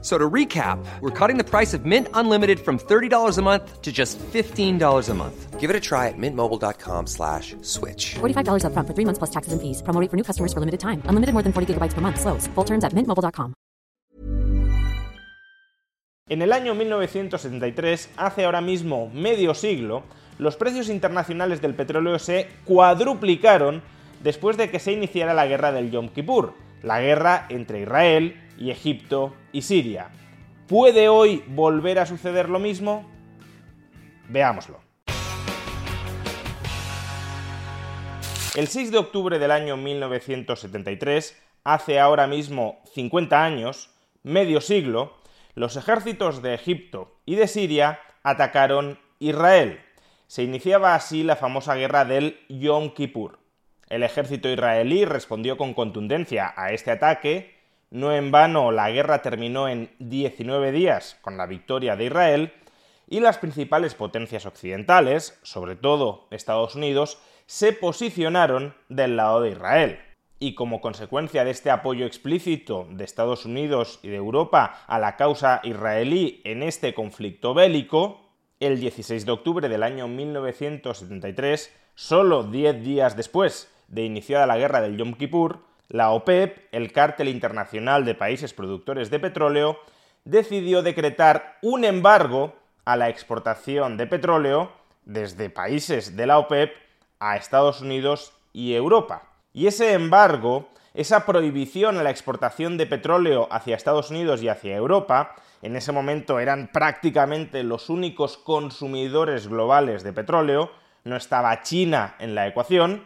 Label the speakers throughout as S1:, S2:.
S1: So to recap, we're cutting the price of Mint Unlimited from $30 a month to just $15 a month.
S2: Give it a try at mintmobile.com slash switch.
S3: $45 upfront for three months plus taxes and fees. Promo rate for new customers for limited time. Unlimited more than 40 gigabytes per month. Slows. Full terms at mintmobile.com.
S4: En el año 1973, hace ahora mismo medio siglo, los precios internacionales del petróleo se cuadruplicaron después de que se iniciara la guerra del Yom Kippur, la guerra entre Israel y Egipto y Siria. ¿Puede hoy volver a suceder lo mismo? Veámoslo. El 6 de octubre del año 1973, hace ahora mismo 50 años, medio siglo, los ejércitos de Egipto y de Siria atacaron Israel. Se iniciaba así la famosa guerra del Yom Kippur. El ejército israelí respondió con contundencia a este ataque no en vano, la guerra terminó en 19 días con la victoria de Israel y las principales potencias occidentales, sobre todo Estados Unidos, se posicionaron del lado de Israel. Y como consecuencia de este apoyo explícito de Estados Unidos y de Europa a la causa israelí en este conflicto bélico, el 16 de octubre del año 1973, solo 10 días después de iniciada la guerra del Yom Kippur, la OPEP, el cártel internacional de países productores de petróleo, decidió decretar un embargo a la exportación de petróleo desde países de la OPEP a Estados Unidos y Europa. Y ese embargo, esa prohibición a la exportación de petróleo hacia Estados Unidos y hacia Europa, en ese momento eran prácticamente los únicos consumidores globales de petróleo, no estaba China en la ecuación,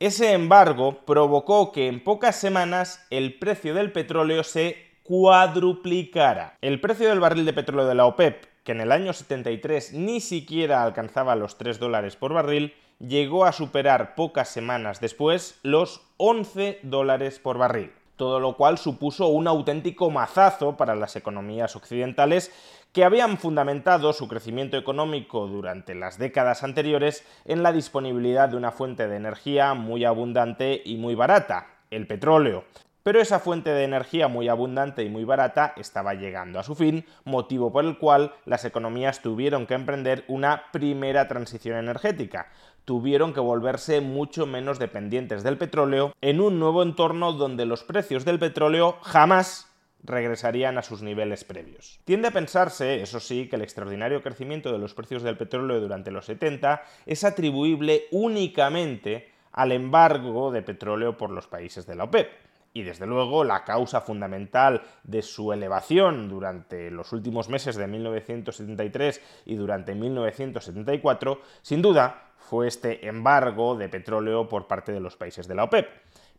S4: ese embargo provocó que en pocas semanas el precio del petróleo se cuadruplicara. El precio del barril de petróleo de la OPEP, que en el año 73 ni siquiera alcanzaba los 3 dólares por barril, llegó a superar pocas semanas después los 11 dólares por barril todo lo cual supuso un auténtico mazazo para las economías occidentales que habían fundamentado su crecimiento económico durante las décadas anteriores en la disponibilidad de una fuente de energía muy abundante y muy barata, el petróleo. Pero esa fuente de energía muy abundante y muy barata estaba llegando a su fin, motivo por el cual las economías tuvieron que emprender una primera transición energética. Tuvieron que volverse mucho menos dependientes del petróleo en un nuevo entorno donde los precios del petróleo jamás regresarían a sus niveles previos. Tiende a pensarse, eso sí, que el extraordinario crecimiento de los precios del petróleo durante los 70 es atribuible únicamente al embargo de petróleo por los países de la OPEP y desde luego la causa fundamental de su elevación durante los últimos meses de 1973 y durante 1974, sin duda, fue este embargo de petróleo por parte de los países de la OPEP.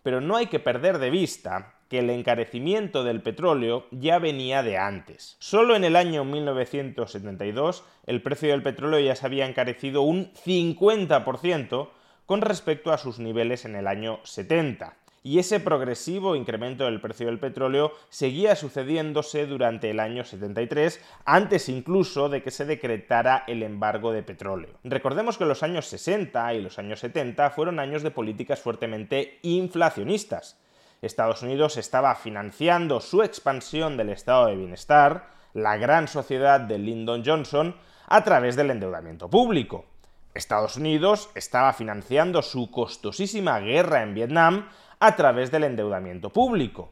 S4: Pero no hay que perder de vista que el encarecimiento del petróleo ya venía de antes. Solo en el año 1972 el precio del petróleo ya se había encarecido un 50% con respecto a sus niveles en el año 70 y ese progresivo incremento del precio del petróleo seguía sucediéndose durante el año 73, antes incluso de que se decretara el embargo de petróleo. Recordemos que los años 60 y los años 70 fueron años de políticas fuertemente inflacionistas. Estados Unidos estaba financiando su expansión del estado de bienestar, la gran sociedad de Lyndon Johnson, a través del endeudamiento público. Estados Unidos estaba financiando su costosísima guerra en Vietnam a través del endeudamiento público.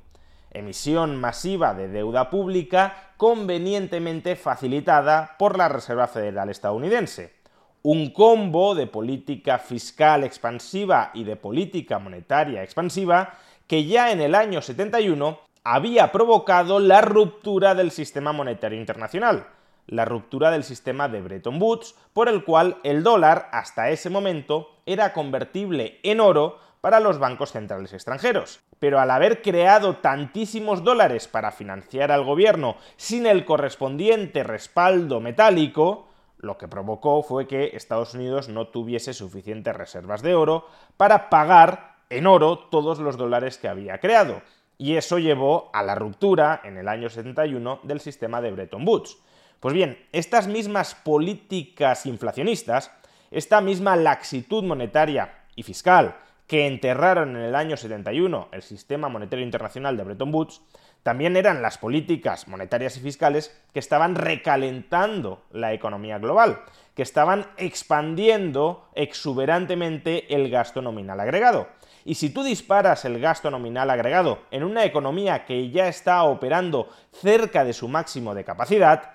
S4: Emisión masiva de deuda pública convenientemente facilitada por la Reserva Federal estadounidense. Un combo de política fiscal expansiva y de política monetaria expansiva que ya en el año 71 había provocado la ruptura del sistema monetario internacional, la ruptura del sistema de Bretton Woods, por el cual el dólar hasta ese momento era convertible en oro para los bancos centrales extranjeros. Pero al haber creado tantísimos dólares para financiar al gobierno sin el correspondiente respaldo metálico, lo que provocó fue que Estados Unidos no tuviese suficientes reservas de oro para pagar en oro todos los dólares que había creado. Y eso llevó a la ruptura en el año 71 del sistema de Bretton Woods. Pues bien, estas mismas políticas inflacionistas, esta misma laxitud monetaria y fiscal que enterraron en el año 71 el sistema monetario internacional de Bretton Woods, también eran las políticas monetarias y fiscales que estaban recalentando la economía global, que estaban expandiendo exuberantemente el gasto nominal agregado. Y si tú disparas el gasto nominal agregado en una economía que ya está operando cerca de su máximo de capacidad,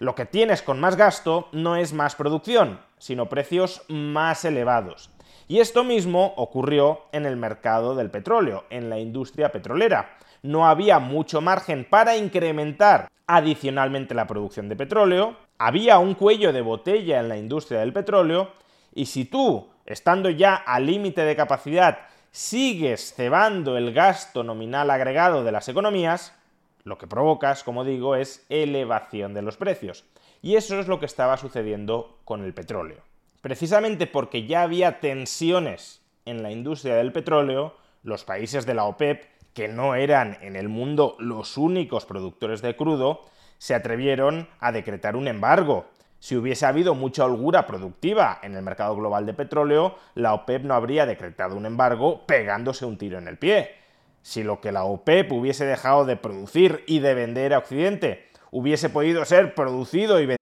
S4: lo que tienes con más gasto no es más producción, sino precios más elevados. Y esto mismo ocurrió en el mercado del petróleo, en la industria petrolera. No había mucho margen para incrementar adicionalmente la producción de petróleo, había un cuello de botella en la industria del petróleo, y si tú, estando ya al límite de capacidad, sigues cebando el gasto nominal agregado de las economías, lo que provocas, como digo, es elevación de los precios. Y eso es lo que estaba sucediendo con el petróleo. Precisamente porque ya había tensiones en la industria del petróleo, los países de la OPEP, que no eran en el mundo los únicos productores de crudo, se atrevieron a decretar un embargo. Si hubiese habido mucha holgura productiva en el mercado global de petróleo, la OPEP no habría decretado un embargo pegándose un tiro en el pie. Si lo que la OPEP hubiese dejado de producir y de vender a Occidente hubiese podido ser producido y vendido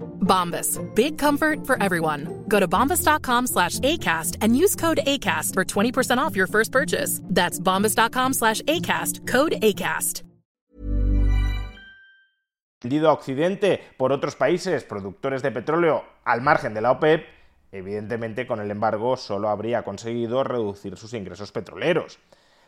S5: Bombas. Big comfort for everyone. Go to bombas.com slash ACAST and use code ACAST for 20% off your first purchase. That's bombas.com slash ACAST. Code ACAST.
S4: a Occidente por otros países productores de petróleo al margen de la OPEP, evidentemente con el embargo solo habría conseguido reducir sus ingresos petroleros.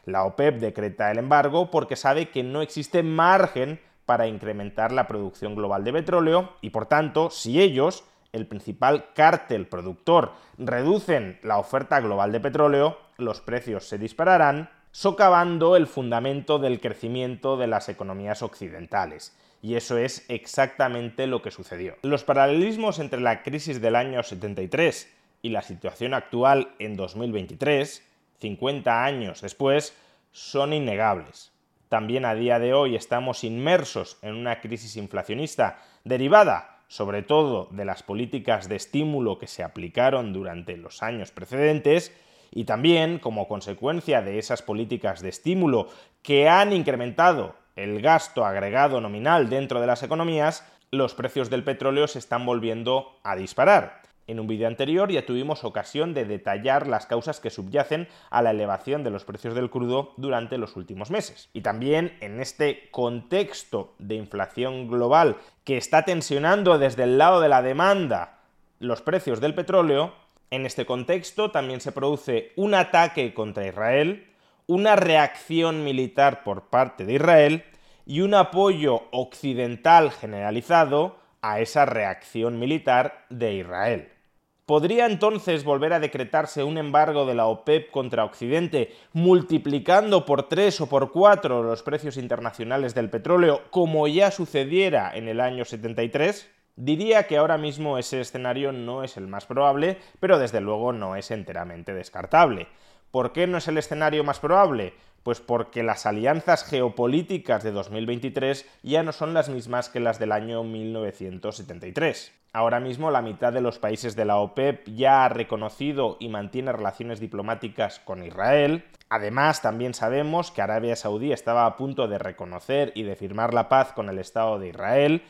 S4: La OPEP decreta el embargo porque sabe que no existe margen para incrementar la producción global de petróleo y por tanto, si ellos, el principal cártel productor, reducen la oferta global de petróleo, los precios se dispararán, socavando el fundamento del crecimiento de las economías occidentales. Y eso es exactamente lo que sucedió. Los paralelismos entre la crisis del año 73 y la situación actual en 2023, 50 años después, son innegables. También a día de hoy estamos inmersos en una crisis inflacionista derivada sobre todo de las políticas de estímulo que se aplicaron durante los años precedentes y también como consecuencia de esas políticas de estímulo que han incrementado el gasto agregado nominal dentro de las economías, los precios del petróleo se están volviendo a disparar. En un vídeo anterior ya tuvimos ocasión de detallar las causas que subyacen a la elevación de los precios del crudo durante los últimos meses. Y también en este contexto de inflación global que está tensionando desde el lado de la demanda los precios del petróleo, en este contexto también se produce un ataque contra Israel, una reacción militar por parte de Israel y un apoyo occidental generalizado a esa reacción militar de Israel. ¿Podría entonces volver a decretarse un embargo de la OPEP contra Occidente, multiplicando por tres o por cuatro los precios internacionales del petróleo, como ya sucediera en el año 73? Diría que ahora mismo ese escenario no es el más probable, pero desde luego no es enteramente descartable. ¿Por qué no es el escenario más probable? Pues porque las alianzas geopolíticas de 2023 ya no son las mismas que las del año 1973. Ahora mismo la mitad de los países de la OPEP ya ha reconocido y mantiene relaciones diplomáticas con Israel. Además, también sabemos que Arabia Saudí estaba a punto de reconocer y de firmar la paz con el Estado de Israel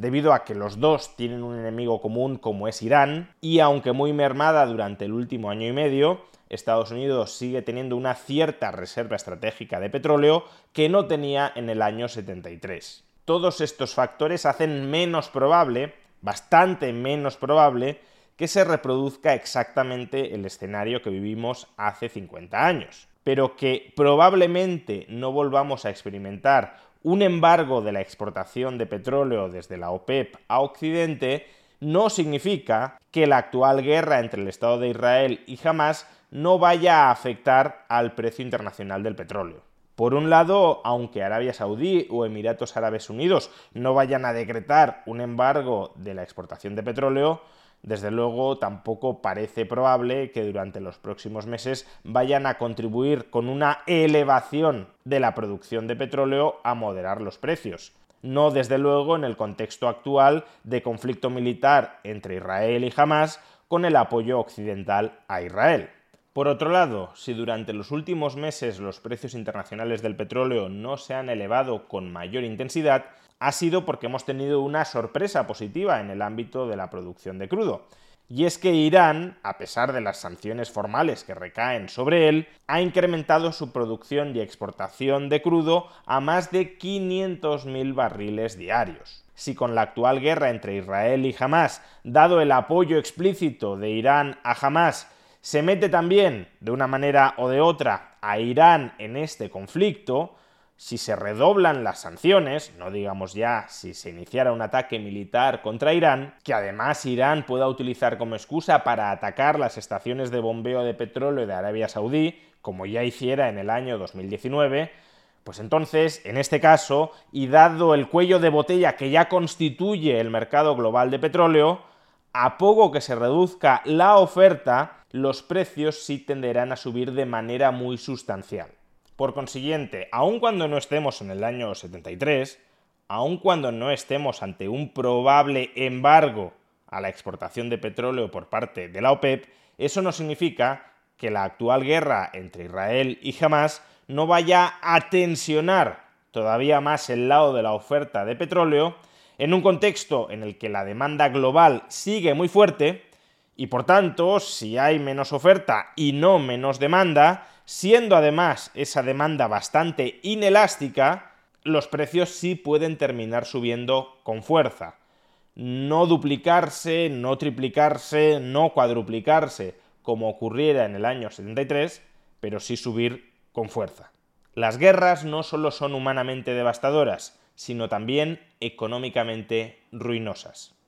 S4: debido a que los dos tienen un enemigo común como es Irán, y aunque muy mermada durante el último año y medio, Estados Unidos sigue teniendo una cierta reserva estratégica de petróleo que no tenía en el año 73. Todos estos factores hacen menos probable, bastante menos probable, que se reproduzca exactamente el escenario que vivimos hace 50 años. Pero que probablemente no volvamos a experimentar un embargo de la exportación de petróleo desde la OPEP a Occidente no significa que la actual guerra entre el Estado de Israel y Hamas no vaya a afectar al precio internacional del petróleo. Por un lado, aunque Arabia Saudí o Emiratos Árabes Unidos no vayan a decretar un embargo de la exportación de petróleo, desde luego tampoco parece probable que durante los próximos meses vayan a contribuir con una elevación de la producción de petróleo a moderar los precios. No desde luego en el contexto actual de conflicto militar entre Israel y Hamas con el apoyo occidental a Israel. Por otro lado, si durante los últimos meses los precios internacionales del petróleo no se han elevado con mayor intensidad, ha sido porque hemos tenido una sorpresa positiva en el ámbito de la producción de crudo. Y es que Irán, a pesar de las sanciones formales que recaen sobre él, ha incrementado su producción y exportación de crudo a más de 500.000 barriles diarios. Si con la actual guerra entre Israel y Hamas, dado el apoyo explícito de Irán a Hamas, se mete también, de una manera o de otra, a Irán en este conflicto, si se redoblan las sanciones, no digamos ya si se iniciara un ataque militar contra Irán, que además Irán pueda utilizar como excusa para atacar las estaciones de bombeo de petróleo de Arabia Saudí, como ya hiciera en el año 2019, pues entonces, en este caso, y dado el cuello de botella que ya constituye el mercado global de petróleo, a poco que se reduzca la oferta, los precios sí tenderán a subir de manera muy sustancial. Por consiguiente, aun cuando no estemos en el año 73, aun cuando no estemos ante un probable embargo a la exportación de petróleo por parte de la OPEP, eso no significa que la actual guerra entre Israel y Hamas no vaya a tensionar todavía más el lado de la oferta de petróleo en un contexto en el que la demanda global sigue muy fuerte y por tanto, si hay menos oferta y no menos demanda, siendo además esa demanda bastante inelástica, los precios sí pueden terminar subiendo con fuerza. No duplicarse, no triplicarse, no cuadruplicarse como ocurriera en el año 73, pero sí subir con fuerza. Las guerras no solo son humanamente devastadoras, sino también económicamente ruinosas.